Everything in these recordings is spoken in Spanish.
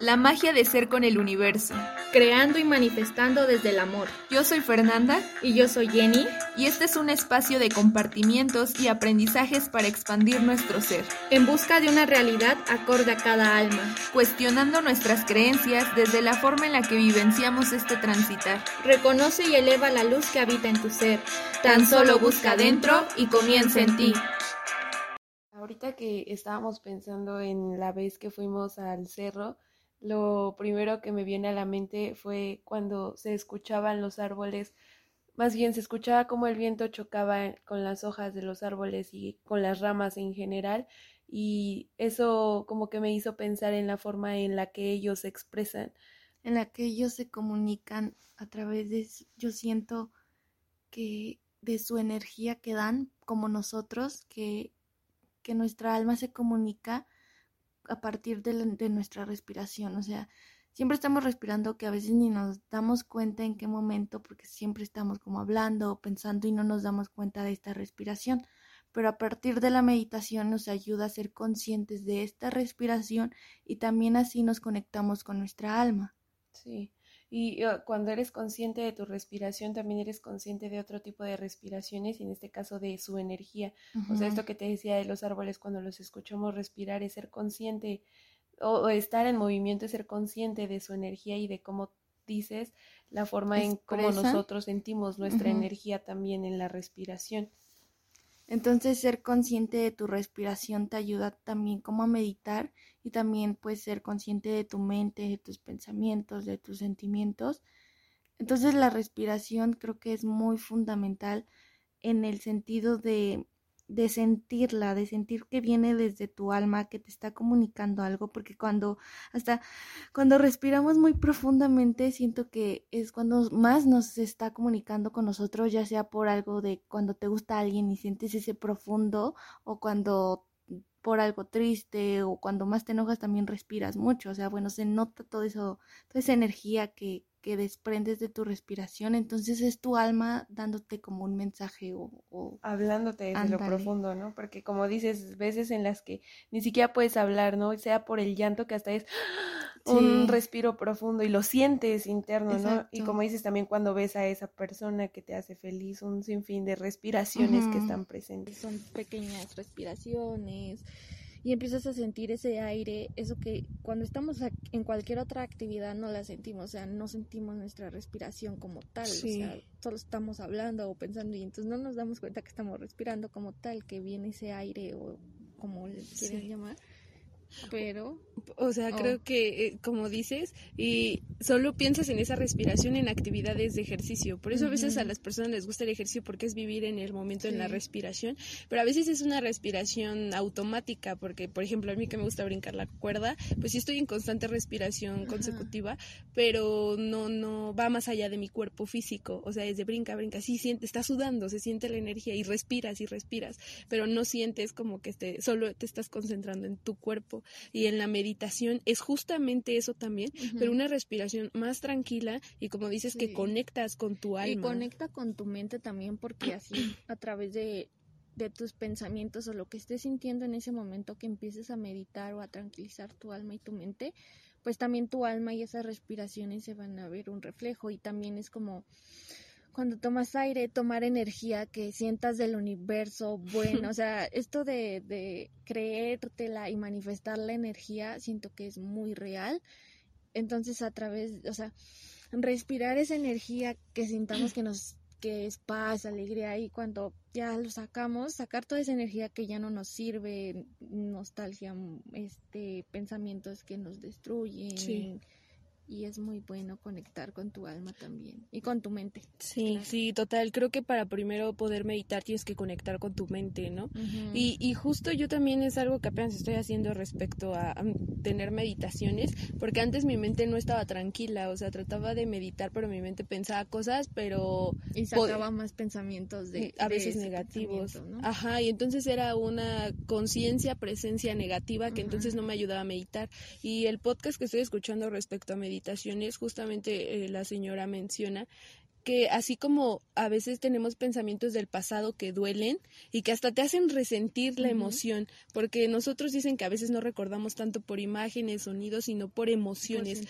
La magia de ser con el universo. Creando y manifestando desde el amor. Yo soy Fernanda. Y yo soy Jenny. Y este es un espacio de compartimientos y aprendizajes para expandir nuestro ser. En busca de una realidad acorde a cada alma. Cuestionando nuestras creencias desde la forma en la que vivenciamos este transitar. Reconoce y eleva la luz que habita en tu ser. Tan solo busca dentro y comienza en ti. Ahorita que estábamos pensando en la vez que fuimos al cerro, lo primero que me viene a la mente fue cuando se escuchaban los árboles, más bien se escuchaba como el viento chocaba con las hojas de los árboles y con las ramas en general, y eso como que me hizo pensar en la forma en la que ellos se expresan. En la que ellos se comunican a través de, yo siento que de su energía que dan, como nosotros, que, que nuestra alma se comunica a partir de, nuestra respiración. O sea, siempre estamos respirando que a veces ni nos damos cuenta en qué momento, porque siempre estamos como hablando o pensando y no nos damos cuenta de esta respiración. Pero a partir de la meditación nos ayuda a ser conscientes de esta respiración y también así nos conectamos con nuestra alma. Sí. Y uh, cuando eres consciente de tu respiración, también eres consciente de otro tipo de respiraciones, y en este caso de su energía. O sea, esto que te decía de los árboles, cuando los escuchamos respirar, es ser consciente, o, estar en movimiento, es ser consciente de su energía y de cómo dices la forma en cómo nosotros sentimos nuestra energía también en la respiración. Entonces ser consciente de tu respiración te ayuda también como a meditar y también puedes ser consciente de tu mente, de tus pensamientos, de tus sentimientos. Entonces la respiración creo que es muy fundamental en el sentido de de sentirla, de sentir que viene desde tu alma, que te está comunicando algo, porque cuando hasta cuando respiramos muy profundamente, siento que es cuando más nos está comunicando con nosotros, ya sea por algo de cuando te gusta alguien y sientes ese profundo, o cuando por algo triste, o cuando más te enojas también respiras mucho, o sea, bueno, se nota todo eso, toda esa energía que, que desprendes de tu respiración, entonces es tu alma dándote como un mensaje o... Hablándote desde lo profundo, ¿no? Porque como dices, veces en las que ni siquiera puedes hablar, ¿no? Sea por el llanto que hasta es un respiro profundo y lo sientes interno, ¿no? Y como dices también cuando ves a esa persona que te hace feliz, un sinfín de respiraciones que están presentes. Son pequeñas respiraciones y empiezas a sentir ese aire, eso que cuando estamos en cualquier otra actividad no la sentimos, o sea, no sentimos nuestra respiración como tal, o sea, solo estamos hablando o pensando y entonces no nos damos cuenta que estamos respirando como tal, que viene ese aire o como le quieren llamar pero o sea creo que eh, como dices y solo piensas en esa respiración en actividades de ejercicio. Por eso a veces a las personas les gusta el ejercicio porque es vivir en el momento en la respiración pero a veces es una respiración automática porque por ejemplo a mí que me gusta brincar la cuerda pues sí estoy en constante respiración consecutiva pero no no va más allá de mi cuerpo físico. O sea desde brinca brinca sí siente está sudando se siente la energía y respiras y respiras pero no sientes como que te, solo te estás concentrando en tu cuerpo y en la meditación es justamente eso también, pero una respiración más tranquila y como dices que conectas con tu alma. Y conecta con tu mente también porque así a través de de tus pensamientos o lo que estés sintiendo en ese momento que empieces a meditar o a tranquilizar tu alma y tu mente, pues también tu alma y esas respiraciones se van a ver un reflejo y también es como cuando tomas aire, tomar energía que sientas del universo, bueno, o sea, esto de, de creértela y manifestar la energía, siento que es muy real. Entonces, a través, o sea, respirar esa energía que sintamos que nos que es paz, alegría y cuando ya lo sacamos, sacar toda esa energía que ya no nos sirve, nostalgia, este pensamientos que nos destruyen, y es muy bueno conectar con tu alma también y con tu mente. Sí, sí, total. Creo que para primero poder meditar tienes que conectar con tu mente, ¿no? y, y, justo yo también es algo que apenas estoy haciendo respecto a, tener meditaciones, porque antes mi mente no estaba tranquila, o sea, trataba de meditar, pero mi mente pensaba cosas, pero... Y sacaba más pensamientos de... A veces negativos. Ajá, y entonces era una conciencia, presencia negativa que entonces no me ayudaba a meditar. Y el podcast que estoy escuchando respecto a meditar justamente eh, la señora menciona que así como a veces tenemos pensamientos del pasado que duelen y que hasta te hacen resentir la emoción, porque nosotros dicen que a veces no recordamos tanto por imágenes, sonidos, sino por emociones.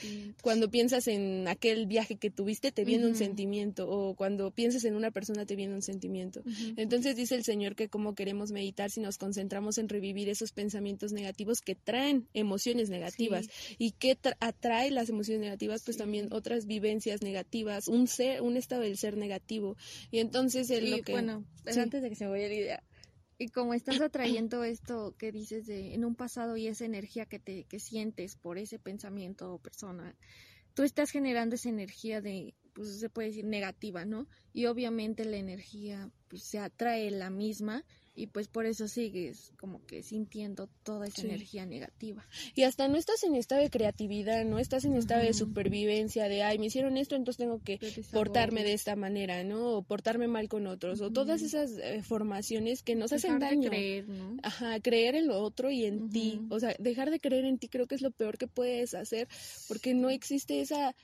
cuando piensas en aquel viaje que tuviste, te viene un sentimiento, o cuando piensas en una persona, te viene un sentimiento. Entonces dice el Señor que como queremos meditar si nos concentramos en revivir esos pensamientos negativos que traen emociones negativas y que atrae las emociones negativas, pues también otras vivencias negativas, un ser, un estado del ser negativo. Y entonces es lo que... Bueno, antes de que se me vaya la idea, y como estás atrayendo esto que dices de en un pasado y esa energía que te que sientes por ese pensamiento o persona, tú estás generando esa energía de pues se puede decir negativa, ¿no? Y obviamente la energía pues se atrae la misma y pues por eso sigues como que sintiendo toda esa energía negativa. Y hasta no estás en estado de creatividad, no estás en estado de supervivencia, de, ay, me hicieron esto, entonces tengo que portarme de esta manera, ¿no? O portarme mal con otros, o todas esas eh, formaciones que nos hacen daño. creer, ¿no? Ajá, creer en lo otro y en ti. O sea, dejar de creer en ti creo que es lo peor que puedes hacer, porque no existe esa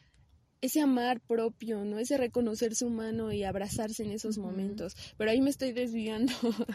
ese amar propio, ¿no? Ese reconocerse humano y abrazarse en esos momentos. Pero ahí me estoy desviando.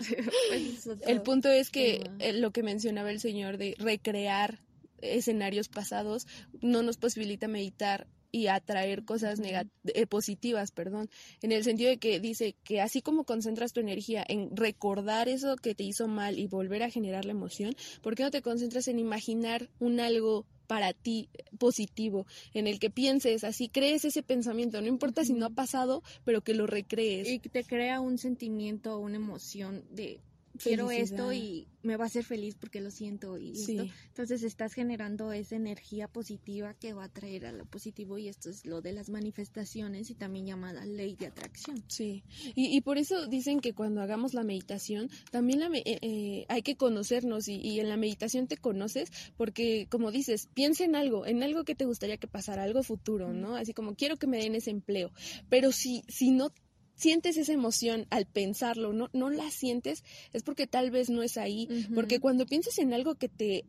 Pues, el punto es que eh, lo que mencionaba el Señor de recrear escenarios pasados no nos posibilita meditar y atraer cosas eh, positivas, perdón, en el sentido de que dice que así como concentras tu energía en recordar eso que te hizo mal y volver a generar la emoción, ¿por qué no te concentras en imaginar un algo para ti positivo, en el que pienses así, crees ese pensamiento, no importa si no ha pasado, pero que lo recrees. Y te crea un sentimiento, una emoción de quiero esto y me va a hacer feliz porque lo siento y esto. Entonces estás generando esa energía positiva que va a traer a lo positivo y esto es lo de las manifestaciones y también llamada ley de atracción. Sí, y, y por eso dicen que cuando hagamos la meditación también la, eh, eh, hay que conocernos y, y, en la meditación te conoces porque como dices, piensa en algo, en algo que te gustaría que pasara, algo futuro, ¿no? Así como quiero que me den ese empleo, pero si, si no sientes esa emoción al pensarlo, no, no la sientes, es porque tal vez no es ahí. Porque cuando piensas en algo que te,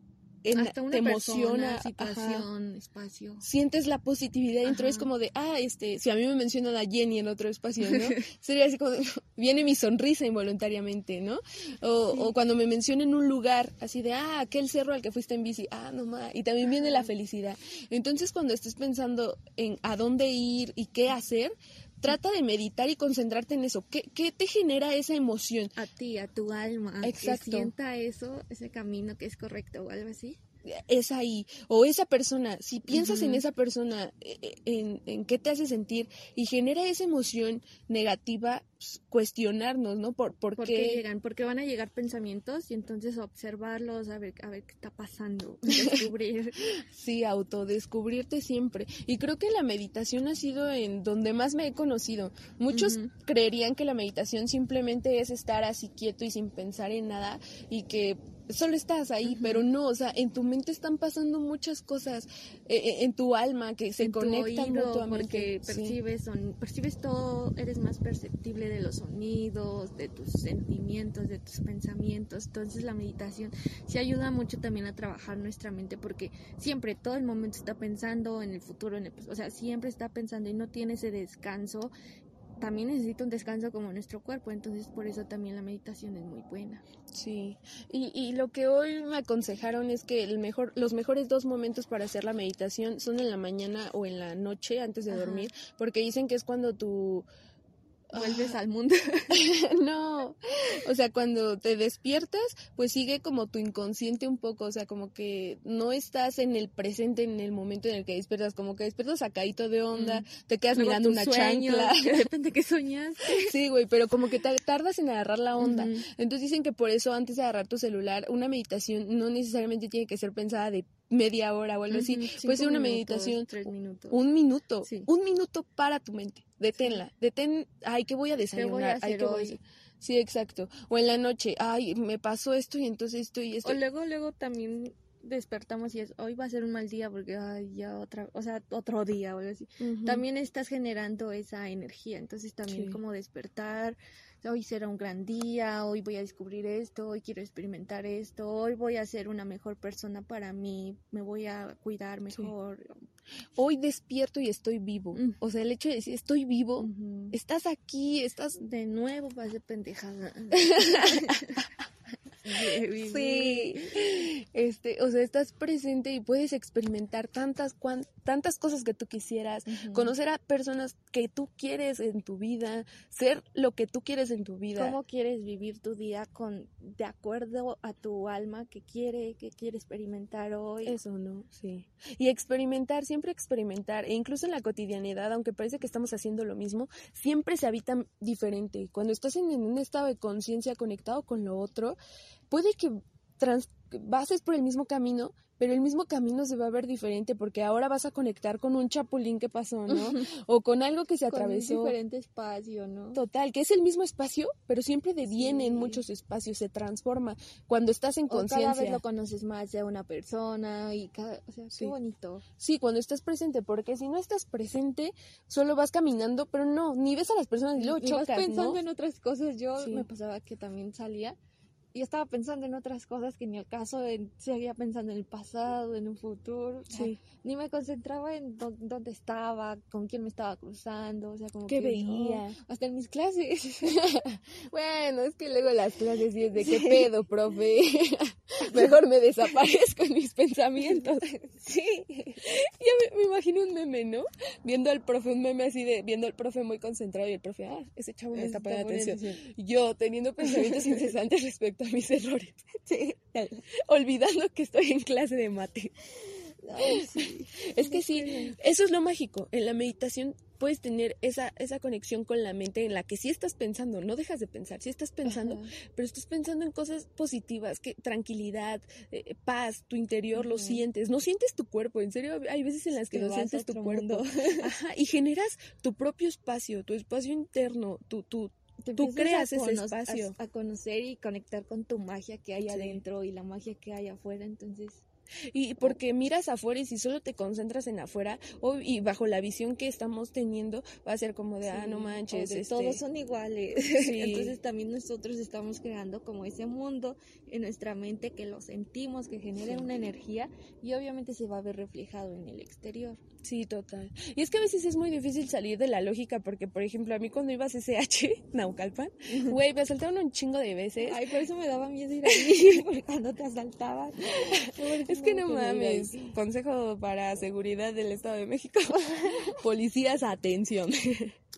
te emociona, situación, espacio. Sientes la positividad dentro, es como de, ah, este, si a mí me mencionan a Jenny en otro espacio, ¿no? Sería así como, viene mi sonrisa involuntariamente, ¿no? O, o cuando me mencionan un lugar, así de, ah, aquel cerro al que fuiste en bici, ah, no más, y también viene la felicidad. Entonces, cuando estés pensando en a dónde ir y qué hacer, trata de meditar y concentrarte en eso. ¿Qué, ¿Qué, te genera esa emoción? A ti, a tu alma. Exacto. Que sienta eso, ese camino que es correcto o algo así es ahí, o esa persona, si piensas en esa persona, e, e, en, en, qué te hace sentir y genera esa emoción negativa, pues, cuestionarnos, ¿no? ¿Por, por, qué? llegan? Porque van a llegar pensamientos y entonces observarlos, a ver, a ver qué está pasando, descubrir. sí, autodescubrirte siempre. Y creo que la meditación ha sido en donde más me he conocido. Muchos creerían que la meditación simplemente es estar así quieto y sin pensar en nada y que solo estás ahí, pero no, o sea, en tu mente están pasando muchas cosas, eh, eh, en tu alma que se conectan Porque percibes, son, percibes todo, eres más perceptible de los sonidos, de tus sentimientos, de tus pensamientos. Entonces la meditación sí ayuda mucho también a trabajar nuestra mente porque siempre, todo el momento está pensando en el futuro, en el, o sea, siempre está pensando y no tiene ese descanso también necesita un descanso como nuestro cuerpo, entonces por eso también la meditación es muy buena. Sí, y, y lo que hoy me aconsejaron es que el mejor, los mejores dos momentos para hacer la meditación son en la mañana o en la noche antes de dormir, porque dicen que es cuando tu vuelves al mundo. no, o sea, cuando te despiertas, pues sigue como tu inconsciente un poco, o sea, como que no estás en el presente, en el momento en el que despiertas, como que despiertas sacadito de onda, mm. te quedas mirando una chancla. De que soñaste. Sí, güey, pero como que tardas en agarrar la onda. Entonces dicen que por eso antes de agarrar tu celular, una meditación no necesariamente tiene que ser pensada de media hora o algo así. Puede ser una meditación. Tres minutos. Un minuto. Un minuto para tu mente. Deténla. Detén. Ay, ¿qué voy a desayunar? ay, ¿qué voy a hacer? Sí, exacto. O en la noche. Ay, me pasó esto y entonces esto y esto. O luego, luego también despertamos y es hoy va a ser un mal día porque ay, ya otra, o sea, otro día o algo así. También estás generando esa energía, entonces también como despertar, hoy será un gran día, hoy voy a descubrir esto, hoy quiero experimentar esto, hoy voy a ser una mejor persona para mí, me voy a cuidar mejor. Hoy despierto y estoy vivo. Mm. O sea, el hecho de decir estoy vivo, estás aquí, estás... De nuevo vas de pendejada. Sí, este, o sea, estás presente y puedes experimentar tantas, cuan- tantas cosas que tú quisieras, conocer a personas que tú quieres en tu vida, ser lo que tú quieres en tu vida. ¿Cómo quieres vivir tu día con de acuerdo a tu alma que quiere, que quiere experimentar hoy? Eso, ¿no? Sí. Y experimentar, siempre experimentar, e incluso en la cotidianidad, aunque parece que estamos haciendo lo mismo, siempre se habita diferente. Cuando estás en, en un estado de conciencia conectado con lo otro, puede que trans- pases por el mismo camino, pero el mismo camino se va a ver diferente porque ahora vas a conectar con un chapulín que pasó, ¿no? o con algo que se Con un atravesó. diferente espacio, ¿no? Total, que es el mismo espacio, pero siempre deviene en Sí. muchos espacios, se transforma cuando estás en O cada vez conciencia. lo conoces más de una persona y cada, o sea, Sí. qué bonito. Sí, cuando estás presente, porque si no estás presente, solo vas caminando, pero no, ni ves a las personas y luego Y vas chocas, pensando ¿no? en otras cosas. Yo Sí. me pasaba que también salía y estaba pensando en otras cosas que ni el caso, en, seguía pensando en el pasado, en un futuro. o sea, Sí. Ni me concentraba en dó- dónde estaba, con quién me estaba cruzando, o sea, como ¿Qué que no, veía? hasta en mis clases. Bueno, es que luego las clases sí es de qué pedo, profe. Mejor me desaparezco en mis pensamientos. sí. Ya me, me imagino un meme, ¿no? Viendo al profe, un meme así de viendo al profe muy concentrado y el profe, ah, ese chavo me está poniendo atención. Yo teniendo pensamientos incesantes respecto mis errores. Sí. Olvidando que estoy en clase de mate. Ay, sí. Es que sí, eso es lo mágico. En la meditación puedes tener esa, esa conexión con la mente en la que sí estás pensando, no dejas de pensar, sí estás pensando, Ajá. pero estás pensando en cosas positivas, que tranquilidad, eh, paz, tu interior lo sientes, no sientes tu cuerpo, en serio, hay veces en las que Te no sientes tu cuerpo. Ajá, y generas tu propio espacio, tu espacio interno, tu, tu, Te Tú creas ese a- espacio. A, conocer y conectar con tu magia que hay Sí. adentro y la magia que hay afuera. Entonces, Y porque miras afuera y si solo te concentras en afuera o, y bajo la visión que estamos teniendo va a ser como de, ah, no manches, este, todos son iguales. Sí. Entonces también nosotros estamos creando como ese mundo en nuestra mente que lo sentimos, que genera Sí. una energía y obviamente se va a ver reflejado en el exterior. Sí, total. Y es que a veces es muy difícil salir de la lógica porque, por ejemplo, a mí cuando iba a CCH, Naucalpan, güey, me asaltaron un chingo de veces. Ay, por eso me daba miedo ir ahí, porque cuando te asaltaban. es que no mames. Consejo para seguridad del Estado de México. Policías, atención.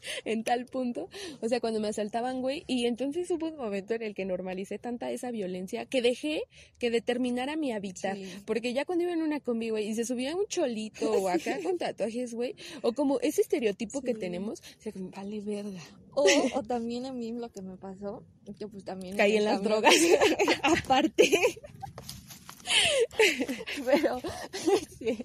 en tal punto. O sea, cuando me asaltaban, güey. Y entonces hubo un momento en el que normalicé tanta esa violencia que dejé que determinara mi hábitat. Sí. Porque ya cuando iba en una combi, güey, y se subía un cholito o acá con tatuajes, güey, o como ese estereotipo que tenemos, o sea, como, vale verga. O, o también a mí lo que me pasó, que pues también... Caí en las drogas. Aparte. Pero, sí.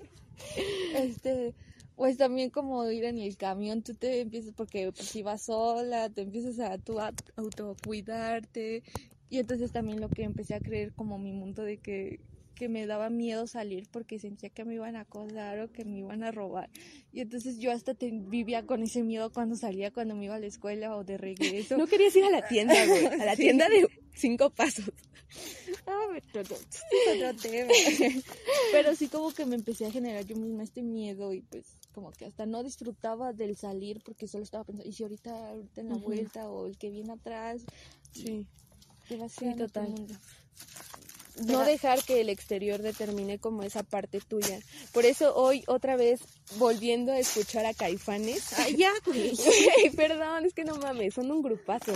Este, pues también como ir en el camión, tú te empiezas, porque pues, si vas sola, te empiezas a tu autocuidarte. Y entonces también lo que empecé a creer como mi mundo de que que me daba miedo salir porque sentía que me iban a acosar o que me iban a robar. Y entonces yo hasta te- vivía con ese miedo cuando salía, cuando me iba a la escuela o de regreso. No querías ir a la tienda, güey. A la Sí. tienda de cinco pasos. Ah, pero no, otro tema. Pero sí como que me empecé a generar yo misma este miedo y pues como que hasta no disfrutaba del salir porque solo estaba pensando, y si ahorita, ahorita en la vuelta o el que viene atrás, Sí. te Sí, creando tu total. mundo. no dejar que el exterior determine como esa parte tuya. Por eso hoy otra vez volviendo a escuchar a Caifanes. Ay, ya. Güey, perdón, es que no mames, son un grupazo.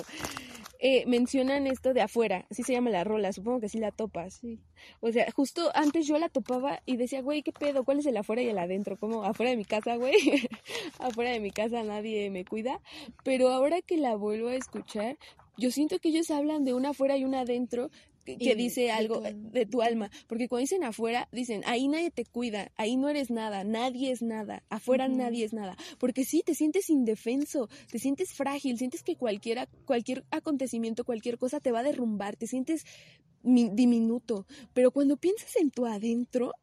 Eh, mencionan esto de afuera, así se llama la rola, supongo que sí la topas. Sí. O sea, justo antes yo la topaba y decía, güey, ¿qué pedo? ¿Cuál es el afuera y el adentro? Como afuera de mi casa, güey. afuera de mi casa nadie me cuida. Pero ahora que la vuelvo a escuchar, yo siento que ellos hablan de una afuera y una adentro que, dice de algo tu alma. de tu alma. Porque cuando dicen afuera, dicen, ahí nadie te cuida, ahí no eres nada, nadie es nada, afuera nadie es nada. Porque sí, te sientes indefenso, te sientes frágil, sientes que cualquiera, cualquier acontecimiento, cualquier cosa te va a derrumbar, te sientes mi- diminuto. Pero cuando piensas en tu adentro,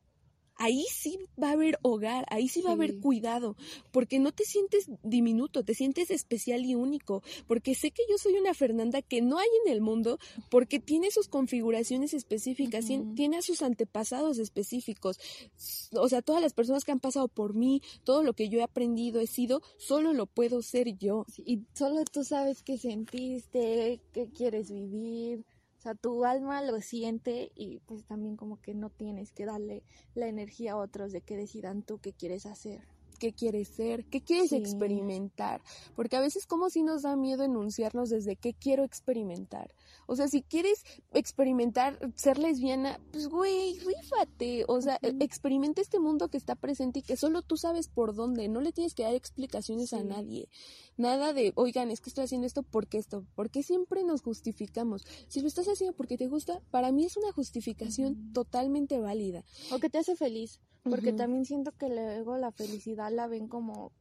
ahí sí va a haber hogar, ahí sí va a haber cuidado, porque no te sientes diminuto, te sientes especial y único, porque sé que yo soy una Fernanda que no hay en el mundo, porque tiene sus configuraciones específicas, tiene a sus antepasados específicos, o sea, todas las personas que han pasado por mí, todo lo que yo he aprendido, he sido, solo lo puedo ser yo. y solo tú sabes qué sentiste, qué quieres vivir sea, tu alma lo siente y pues también como que no tienes que darle la energía a otros de que decidan tú qué quieres hacer qué quieres ser, qué quieres experimentar, porque a veces como si nos da miedo enunciarnos desde qué quiero experimentar. O sea, si quieres experimentar ser lesbiana, pues güey, rífate, o sea, experimenta este mundo que está presente y que solo tú sabes por dónde, no le tienes que dar explicaciones a nadie. Nada de, oigan, es que estoy haciendo esto porque esto, porque siempre nos justificamos. Si lo estás haciendo porque te gusta, para mí es una justificación totalmente válida. O que te hace feliz. Porque también siento que luego la felicidad la ven como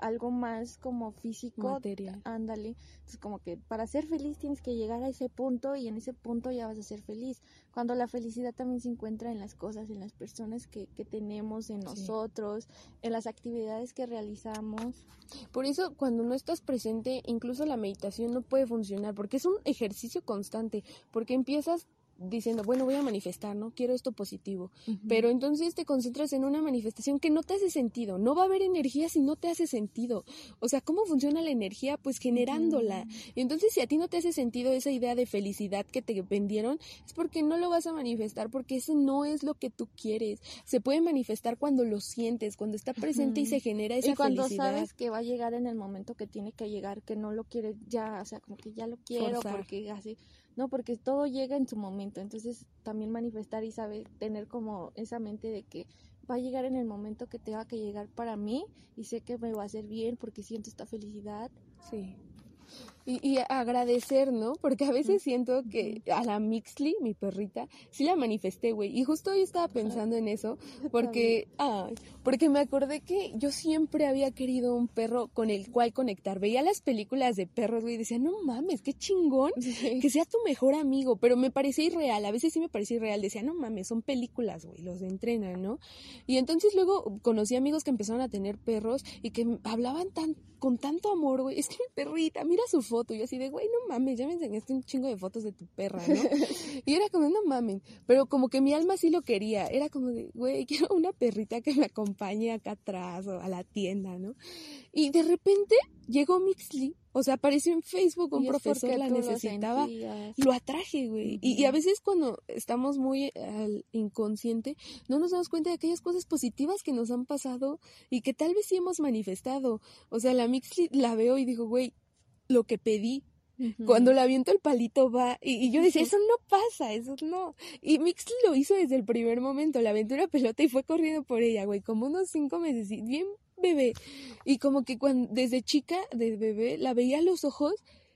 algo más como físico. Material. Ándale. Entonces como que para ser feliz tienes que llegar a ese punto y en ese punto ya vas a ser feliz. Cuando la felicidad también se encuentra en las cosas, en las personas que, que tenemos, en nosotros, en las actividades que realizamos. Por eso cuando no estás presente, incluso la meditación no puede funcionar porque es un ejercicio constante, porque empiezas diciendo, bueno, voy a manifestar, ¿no? Quiero esto positivo. Pero entonces te concentras en una manifestación que no te hace sentido. No va a haber energía si no te hace sentido. O sea, ¿cómo funciona la energía? Pues generándola. Entonces, si a ti no te hace sentido esa idea de felicidad que te vendieron, es porque no lo vas a manifestar, porque ese no es lo que tú quieres. Se puede manifestar cuando lo sientes, cuando está presente y se genera esa y cuando felicidad. sabes que va a llegar en el momento que tiene que llegar, que no lo quieres ya, o sea, como que ya lo quiero, porque así no, porque todo llega en su momento, entonces también manifestar y saber tener como esa mente de que va a llegar en el momento que tenga que llegar para mí y sé que me va a hacer bien porque siento esta felicidad. Sí. Y, agradecer, ¿no? Porque a veces siento que a la Mixly, mi perrita, sí la manifesté, güey. Y justo hoy estaba pensando en eso, porque, ay, porque me acordé que yo siempre había querido un perro con el cual conectar. Veía las películas de perros, güey, y decía, no mames, qué chingón que sea tu mejor amigo. Pero me parecía irreal, a veces sí me parecía irreal. Decía, no mames, son películas, güey, los entrenan, ¿no? Y entonces luego conocí amigos que empezaron a tener perros y que hablaban tan, con tanto amor, güey. Es que mi perrita, mira su foto. Y yo así de, güey, no mames, ya me enseñaste un chingo de fotos de tu perra, ¿no? y era como, no mames. Pero como que mi alma sí lo quería. Era como de, güey, quiero una perrita que me acompañe acá atrás o a la tienda, ¿no? Y de repente llegó Mixly. O sea, apareció en Facebook un profesor la necesitaba. Lo, lo atraje, güey. y, a veces cuando estamos muy al inconsciente, no nos damos cuenta de aquellas cosas positivas que nos han pasado y que tal vez sí hemos manifestado. O sea, la Mixly la veo y digo, güey, lo que pedí. Cuando le aviento el palito va, y, yo decía, eso no pasa, eso no. Y Mix lo hizo desde el primer momento, le aventó una pelota y fue corriendo por ella, güey, como unos cinco meses, bien bebé. Y como que cuando, desde chica, desde bebé, la veía a los ojos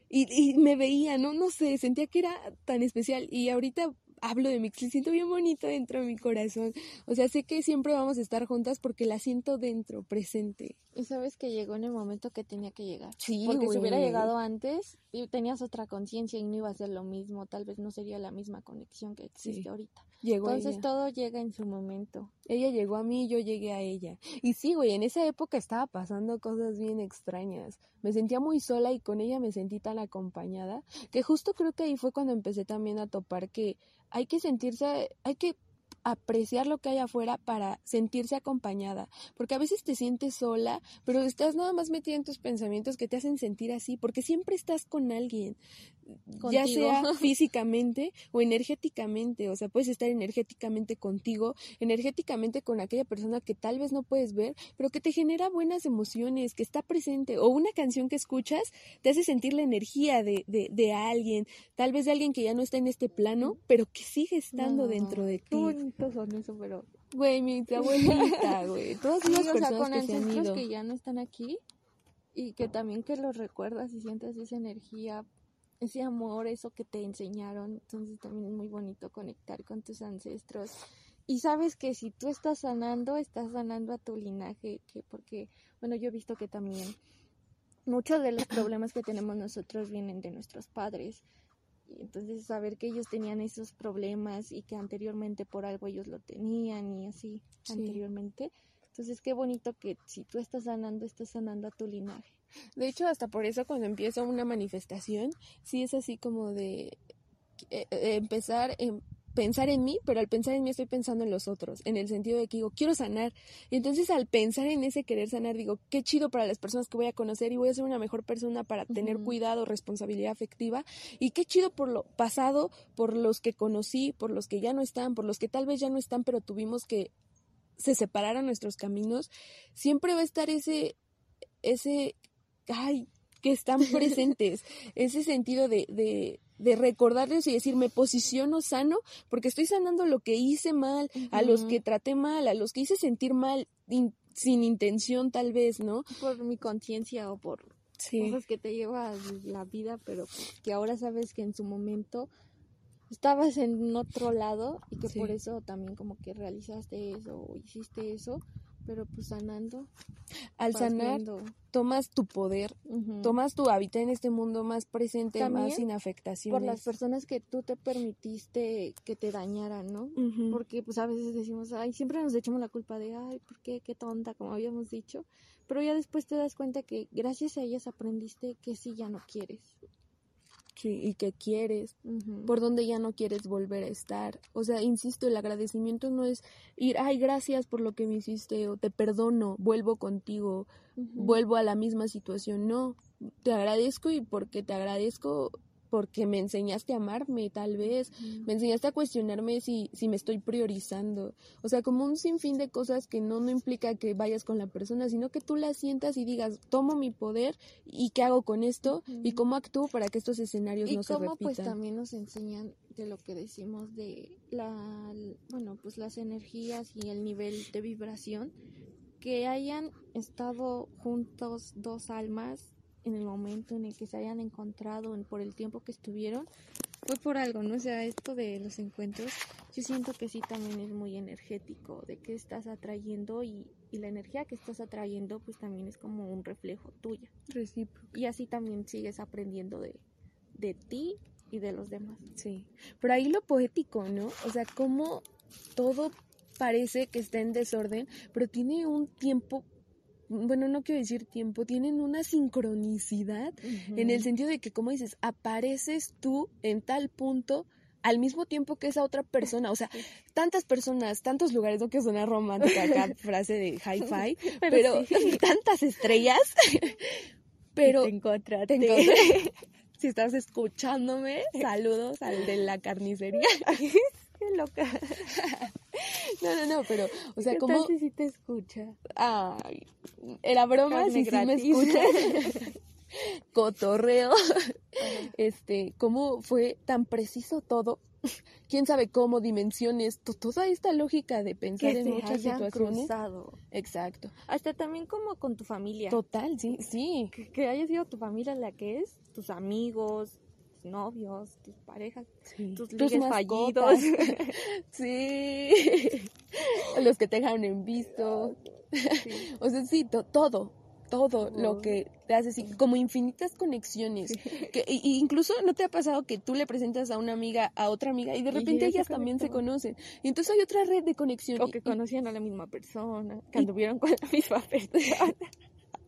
y, y, me veía, ¿no? No sé, sentía que era tan especial. Y ahorita hablo de Mixly, siento bien bonito dentro de mi corazón. O sea, sé que siempre vamos a estar juntas porque la siento dentro, presente. Y sabes que llegó en el momento que tenía que llegar. Sí, Porque si hubiera llegado antes, tenías otra conciencia y no iba a ser lo mismo. Tal vez no sería la misma conexión que existe ahorita. Llegó Entonces todo llega en su momento. Ella llegó a mí y yo llegué a ella. Y sí, güey, en esa época estaba pasando cosas bien extrañas. Me sentía muy sola y con ella me sentí tan acompañada que justo creo que ahí fue cuando empecé también a topar que hay que sentirse, hay que apreciar lo que hay afuera para sentirse acompañada, porque a veces te sientes sola, pero estás nada más metida en tus pensamientos que te hacen sentir así, porque siempre estás con alguien, ya sea físicamente o energéticamente, o sea, puedes estar energéticamente contigo, energéticamente con aquella persona que tal vez no puedes ver, pero que te genera buenas emociones, que está presente, o una canción que escuchas te hace sentir la energía de, de, de alguien, tal vez de alguien que ya no está en este plano, pero que sigue estando dentro de ti son eso, pero... Güey, mi abuelita, güey. Todas las personas con que se han ido. que ya no están aquí y que también que los recuerdas y sientes esa energía, ese amor, eso que te enseñaron. Entonces también es muy bonito conectar con tus ancestros. Y sabes que si tú estás sanando, estás sanando a tu linaje, que porque, bueno, yo he visto que también muchos de los problemas que tenemos nosotros vienen de nuestros padres Y entonces saber que ellos tenían esos problemas y que anteriormente por algo ellos lo tenían y así anteriormente. Entonces qué bonito que si tú estás sanando, estás sanando a tu linaje. De hecho, hasta por eso cuando empieza una manifestación, sí es así como de eh, eh, empezar en pensar en mí, pero al pensar en mí estoy pensando en los otros, en el sentido de que digo, quiero sanar. Y entonces al pensar en ese querer sanar, digo, qué chido para las personas que voy a conocer y voy a ser una mejor persona para tener cuidado, responsabilidad afectiva. Y qué chido por lo pasado, por los que conocí, por los que ya no están, por los que tal vez ya no están, pero tuvimos que se separaran nuestros caminos. Siempre va a estar ese, ese, ay, que están presentes, ese sentido de, de, de recordarles y decir, me posiciono sano porque estoy sanando lo que hice mal, a los que traté mal, a los que hice sentir mal sin intención tal vez, ¿no? Por mi conciencia o por cosas que te lleva la vida, pero que ahora sabes que en su momento estabas en otro lado y que por eso también como que realizaste eso o hiciste eso pero pues sanando. Al sanar, tomas tu poder, tomas tu hábitat en este mundo más presente, más sin afectaciones. Por las personas que tú te permitiste que te dañaran, ¿no? Porque pues a veces decimos, ay, siempre nos echamos la culpa de, ay, ¿por qué? Qué tonta, como habíamos dicho. Pero ya después te das cuenta que gracias a ellas aprendiste que sí ya no quieres y que quieres, por donde ya no quieres volver a estar. O sea, insisto, el agradecimiento no es ir, ay, gracias por lo que me hiciste, o te perdono, vuelvo contigo, vuelvo a la misma situación. No, te agradezco y porque te agradezco porque me enseñaste a amarme, tal vez, me enseñaste a cuestionarme si, si me estoy priorizando. O sea, como un sinfín de cosas que no, no implica que vayas con la persona, sino que tú la sientas y digas, tomo mi poder y qué hago con esto y cómo actúo para que estos escenarios no se repitan. pues también nos enseñan de lo que decimos de la, bueno, pues las energías y el nivel de vibración que hayan estado juntos dos almas en el momento en el que se hayan encontrado, por el tiempo que estuvieron, fue por algo, ¿no? O sea, esto de los encuentros, yo siento que sí también es muy energético, de qué estás atrayendo y, y la energía que estás atrayendo pues también es como un reflejo tuyo. Recíproco. Y así también sigues aprendiendo de, de ti y de los demás. Sí, pero ahí lo poético, ¿no? O sea, cómo todo parece que está en desorden, pero tiene un tiempo bueno, no quiero decir tiempo, tienen una sincronicidad en el sentido de que, como dices, apareces tú en tal punto al mismo tiempo que esa otra persona, o sea, tantas personas, tantos lugares, no que suena romántica acá, frase de hi-fi, pero, tantas estrellas, pero te encontré. si estás escuchándome, saludos al de la carnicería. Qué loca. No, no, no, pero, o sea, como... si te escucha? Ay, era broma, si sí me escucha. Cotorreo. Este, cómo fue tan preciso todo. Quién sabe cómo, dimensiones, toda esta lógica de pensar en muchas situaciones. Exacto. Hasta también como con tu familia. Total, sí, sí. Que, que haya sido tu familia la que es, tus amigos, novios, tus parejas, tus, tus fallidos. sí. Los que te dejaron en visto. o sea, sí, todo, todo lo que te hace así, como infinitas conexiones. Que, incluso no te ha pasado que tú le presentas a una amiga a otra amiga y de repente ellas también se conocen. Y entonces hay otra red de conexión. O que conocían a la misma persona, que anduvieron con la misma persona.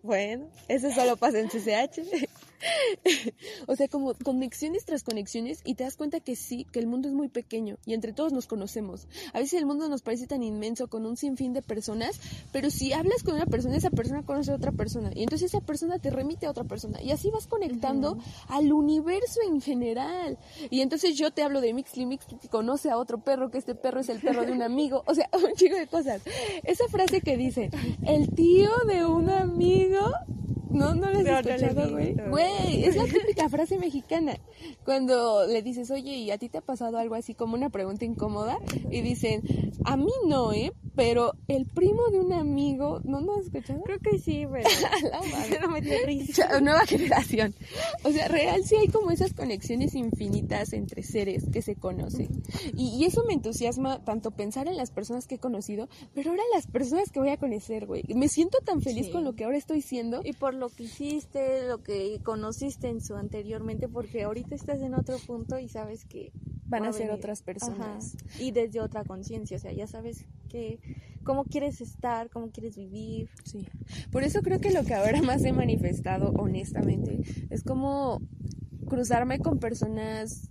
Bueno, eso solo pasa en CCH. o sea, como conexiones tras conexiones y te das cuenta que sí, que el mundo es muy pequeño y entre todos nos conocemos. A veces el mundo nos parece tan inmenso con un sinfín de personas, pero si hablas con una persona, esa persona conoce a otra persona y entonces esa persona te remite a otra persona y así vas conectando al universo en general. Y entonces yo te hablo de Mixly Mixly que conoce a otro perro, que este perro es el perro de un amigo, o sea, un chico de cosas. Esa frase que dice, el tío de un amigo no, no les he escuchado, güey. Güey, es la típica frase mexicana. Cuando le dices, oye, ¿y a ti te ha pasado algo así como una pregunta incómoda? Y dicen, a mí no, ¿eh? Pero el primo de un amigo, ¿no lo has escuchado? Creo que sí, pero no me risa. Nueva generación. O sea, real sí hay como esas conexiones infinitas entre seres que se conocen. Y, eso me entusiasma tanto pensar en las personas que he conocido, pero ahora las personas que voy a conocer, güey. Me siento tan feliz con lo que ahora estoy siendo. Y por lo que hiciste, lo que conociste en su anteriormente, porque ahorita estás en otro punto y sabes que van a, ser otras personas. Y desde otra conciencia, o sea, ya sabes que cómo quieres estar, cómo quieres vivir. Sí. Por eso creo que lo que ahora más he manifestado, honestamente, es como cruzarme con personas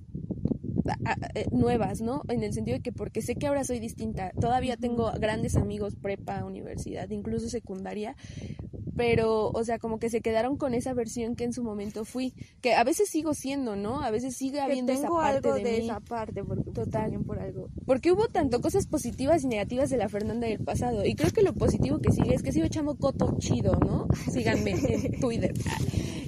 eh, nuevas, ¿no? En el sentido de que porque sé que ahora soy distinta, todavía tengo grandes amigos prepa, universidad, incluso secundaria, pero, o sea, como que se quedaron con esa versión que en su momento fui, que a veces sigo siendo, ¿no? A veces sigue habiendo esa parte algo de, esa parte, porque pues, total, por algo. Porque hubo tanto cosas positivas y negativas de la Fernanda del pasado, y creo que lo positivo que sigue es que sigo echando coto chido, ¿no? Síganme en Twitter.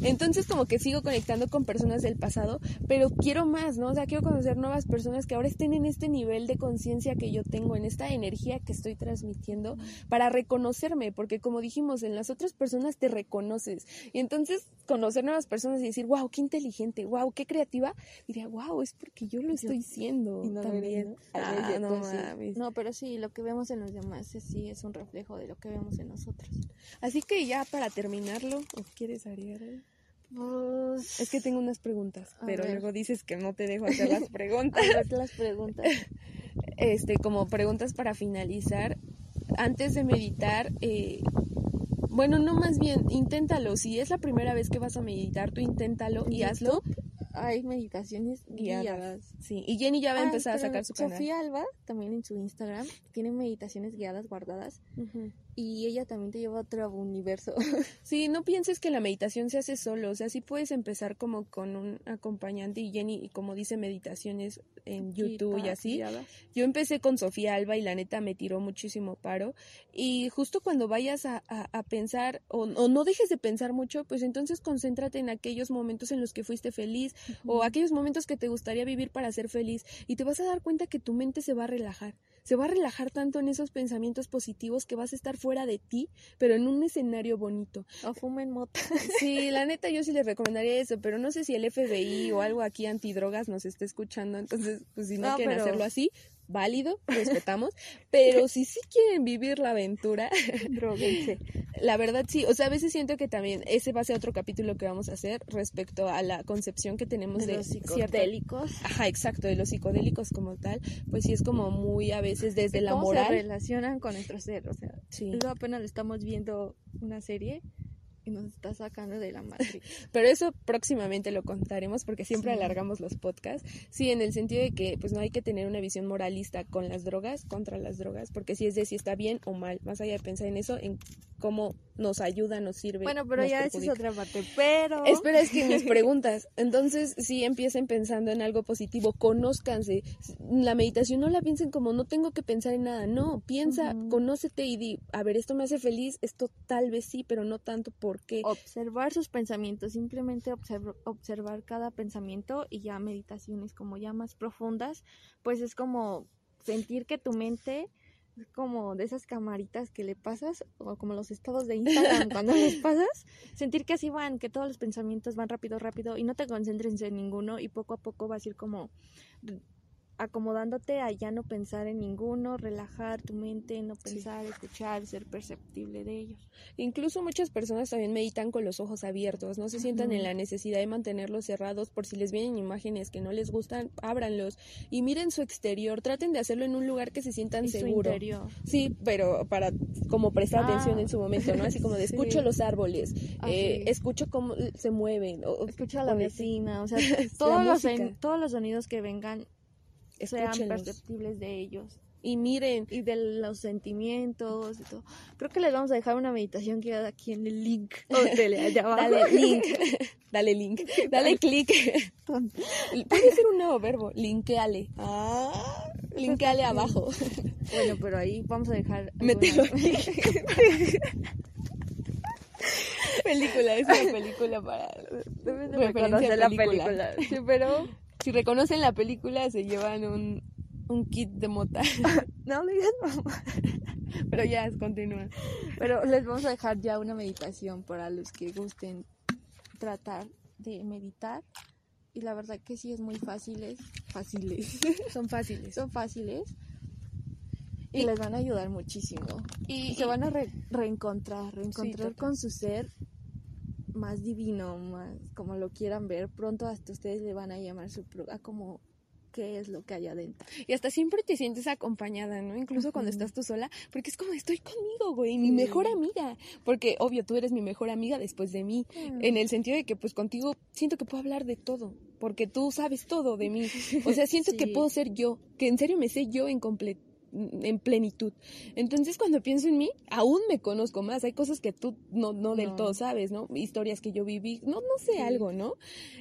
Entonces, como que sigo conectando con personas del pasado, pero quiero más, ¿no? O sea, quiero conocer nuevas personas que ahora estén en este nivel de conciencia que yo tengo, en esta energía que estoy transmitiendo, para reconocerme, porque como dijimos, en las otras personas te reconoces. Y entonces conocer nuevas personas y decir, wow, qué inteligente, wow, qué creativa, diría, wow, es porque yo lo estoy siendo también. Ah, no, no, pero sí, lo que vemos en los demás sí es un reflejo de lo que vemos en nosotros. Así que ya para terminarlo, ¿o quieres agregar pues, es que tengo unas preguntas, pero luego dices que no te dejo hacer las preguntas. las preguntas. Este, como preguntas para finalizar. Antes de meditar, eh, bueno, no más bien, inténtalo. Si es la primera vez que vas a meditar, tú inténtalo y hazlo. Hay meditaciones guiadas. Sí, y Jenny ya va a ah, empezar a sacar su canal. Sofía Alba, también en su Instagram, tiene meditaciones guiadas guardadas y ella también te lleva a otro universo. Sí, no pienses que la meditación se hace solo, o sea, sí puedes empezar como con un acompañante y Jenny, y como dice, meditaciones en YouTube y así. Yo empecé con Sofía Alba y la neta me tiró muchísimo paro y justo cuando vayas a, pensar o, no dejes de pensar mucho, pues entonces concéntrate en aquellos momentos en los que fuiste feliz o aquellos momentos que te gustaría vivir para ser feliz y te vas a dar cuenta que tu mente se va a relajar se va a relajar tanto en esos pensamientos positivos que vas a estar fuera de ti, pero en un escenario bonito. O fumen mota. Sí, la neta yo sí les recomendaría eso, pero no sé si el FBI o algo aquí antidrogas nos está escuchando, entonces pues si no, quieren hacerlo así, válido, respetamos, pero si sí quieren vivir la aventura, droguense. La verdad sí, o sea, a veces siento que también ese va a ser otro capítulo que vamos a hacer respecto a la concepción que tenemos de, los psicodélicos. Ajá, exacto, de los psicodélicos como tal, pues sí es como muy a veces desde la moral. se relacionan con nuestro ser, o sea, sí. apenas estamos viendo una serie y nos está sacando de la matriz. Pero eso próximamente lo contaremos porque siempre alargamos los podcasts. Sí, en el sentido de que pues no hay que tener una visión moralista con las drogas, contra las drogas, porque si es de si está bien o mal, más allá de pensar en eso, en cómo nos ayuda, nos sirve. Bueno, pero ya esa es otra parte, pero... Espera, es que mis preguntas. Entonces, sí empiecen pensando en algo positivo, conózcanse. La meditación no la piensen como no tengo que pensar en nada, no, piensa, conócete y di, a ver, esto me hace feliz, esto tal vez sí, pero no tanto porque... Observar sus pensamientos, simplemente observar cada pensamiento y ya meditaciones como ya más profundas, pues es como sentir que tu mente como de esas camaritas que le pasas, o como los estados de Instagram cuando les pasas, sentir que así van, que todos los pensamientos van rápido, rápido y no te concentres en ninguno y poco a poco vas a ir como acomodándote a ya no pensar en ninguno, relajar tu mente, no pensar, escuchar, ser perceptible de ellos. Incluso muchas personas también meditan con los ojos abiertos, no se sientan en la necesidad de mantenerlos cerrados por si les vienen imágenes que no les gustan, ábranlos y miren su exterior, traten de hacerlo en un lugar que se sientan seguro. Sí, pero para como prestar ah. atención en su momento, ¿no? Así como de escucho los árboles, eh, escucho cómo se mueven, o, escucho a la vecina, o sea, todos los, todos los sonidos que vengan sean perceptibles de ellos. Y miren, y de los sentimientos y todo. Creo que les vamos a dejar una meditación que aquí en el link. Oh, dale, dale link. dale link. Dale clic. Puede ser un nuevo verbo. Linkeale. Ah, linkeale abajo. Bueno, pero ahí vamos a dejar. Mételo. película, es una película para. Deben de reconocer la película. Sí, pero si reconocen la película, se llevan un, un kit de mota. no le digas mamá. Pero ya, continúa. Pero les vamos a dejar ya una meditación para los que gusten tratar de meditar. Y la verdad que sí es muy fáciles, fáciles, Son fáciles. son fáciles. Y, Y- les van a ayudar muchísimo. Y, Y se van a re- reencontrar, reencontrar con su ser más divino, más como lo quieran ver. Pronto hasta ustedes le van a llamar su a como qué es lo que hay adentro. y hasta siempre te sientes acompañada, ¿no? Incluso cuando estás tú sola, porque es como estoy conmigo, güey, mi mejor amiga. Porque, obvio, tú eres mi mejor amiga después de mí. En el sentido de que, pues, contigo siento que puedo hablar de todo. Porque tú sabes todo de mí. O sea, siento que puedo ser yo. Que en serio me sé yo en completo en plenitud. Entonces, cuando pienso en mí, aún me conozco más. Hay cosas que tú no, no del No. todo sabes, ¿no? Historias que yo viví, no, no sé Sí. algo, ¿no?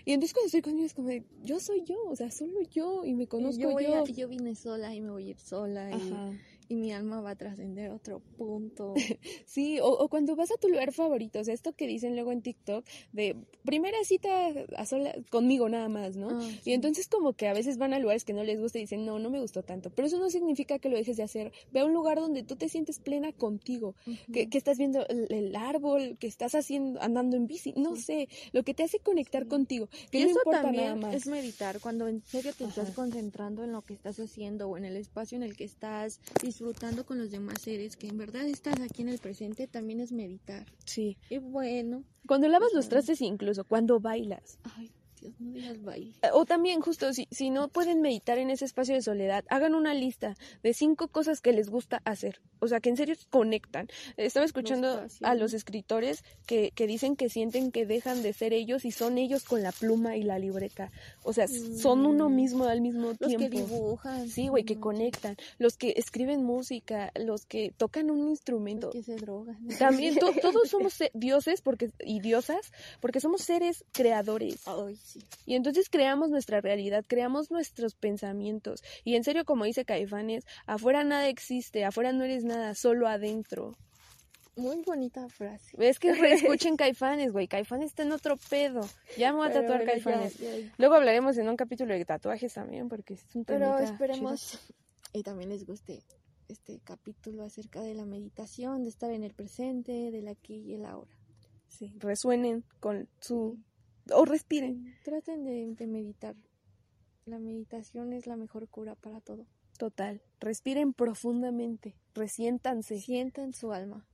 Y entonces cuando estoy conmigo es como de, yo soy yo, o sea, solo yo y me Y conozco yo, yo. voy a- yo vine sola y me voy a ir sola y, Ajá. y mi alma va a trascender otro punto. Sí, o, o cuando vas a tu lugar favorito, o sea, esto que dicen luego en TikTok de primera cita a sola, conmigo nada más, ¿no? Ah, Y sí. entonces como que a veces van a lugares que no les gusta y dicen, no, no me gustó tanto. Pero eso no significa que lo dejes de hacer. Ve a un lugar donde tú te sientes plena contigo, Ujú. que, que estás viendo el, el árbol, que estás haciendo, andando en bici, no sé, lo que te hace conectar Sí. contigo, que Y no eso importa también nada más. es meditar, cuando en serio te estás Ajá. concentrando en lo que estás haciendo o en el espacio en el que estás disfrutando con los demás seres, que en verdad estás aquí en el presente, también es meditar. Sí. Y bueno, Cuando lavas los Ajá. trastes incluso, cuando bailas. ay, Dios, no digas baile. O también, justo, si, si no pueden meditar en ese espacio de soledad, hagan una lista de cinco cosas que les gusta hacer. O sea, que en serio conectan. Estaba escuchando a los escritores que, que dicen que sienten que dejan de ser ellos y son ellos con la pluma y la libreta. O sea, son uno Mm. mismo al mismo Los tiempo. que dibujan. Sí, güey, que conectan. Los que escriben música, los que tocan un instrumento. Los que se drogan. También to- todos somos se- dioses porque, y diosas porque somos seres creadores. Ay, sí. Y entonces creamos nuestra realidad, creamos nuestros pensamientos. Y en serio, como dice Caifanes, afuera nada existe, afuera no eres nada, solo adentro. Muy bonita frase. Es que reescuchen Caifanes, güey. Caifanes está en otro pedo. Ya me voy a Pero tatuar bueno, Caifanes. ya- Luego hablaremos en un capítulo de tatuajes también, porque es un Pero esperemos y también les guste este capítulo acerca de la meditación, de estar en el presente, del aquí y el ahora. Sí, resuenen con su... O respiren. Traten de, de meditar. La meditación es la mejor cura para todo. Total. Respiren profundamente. Resiéntanse. Sientan su alma.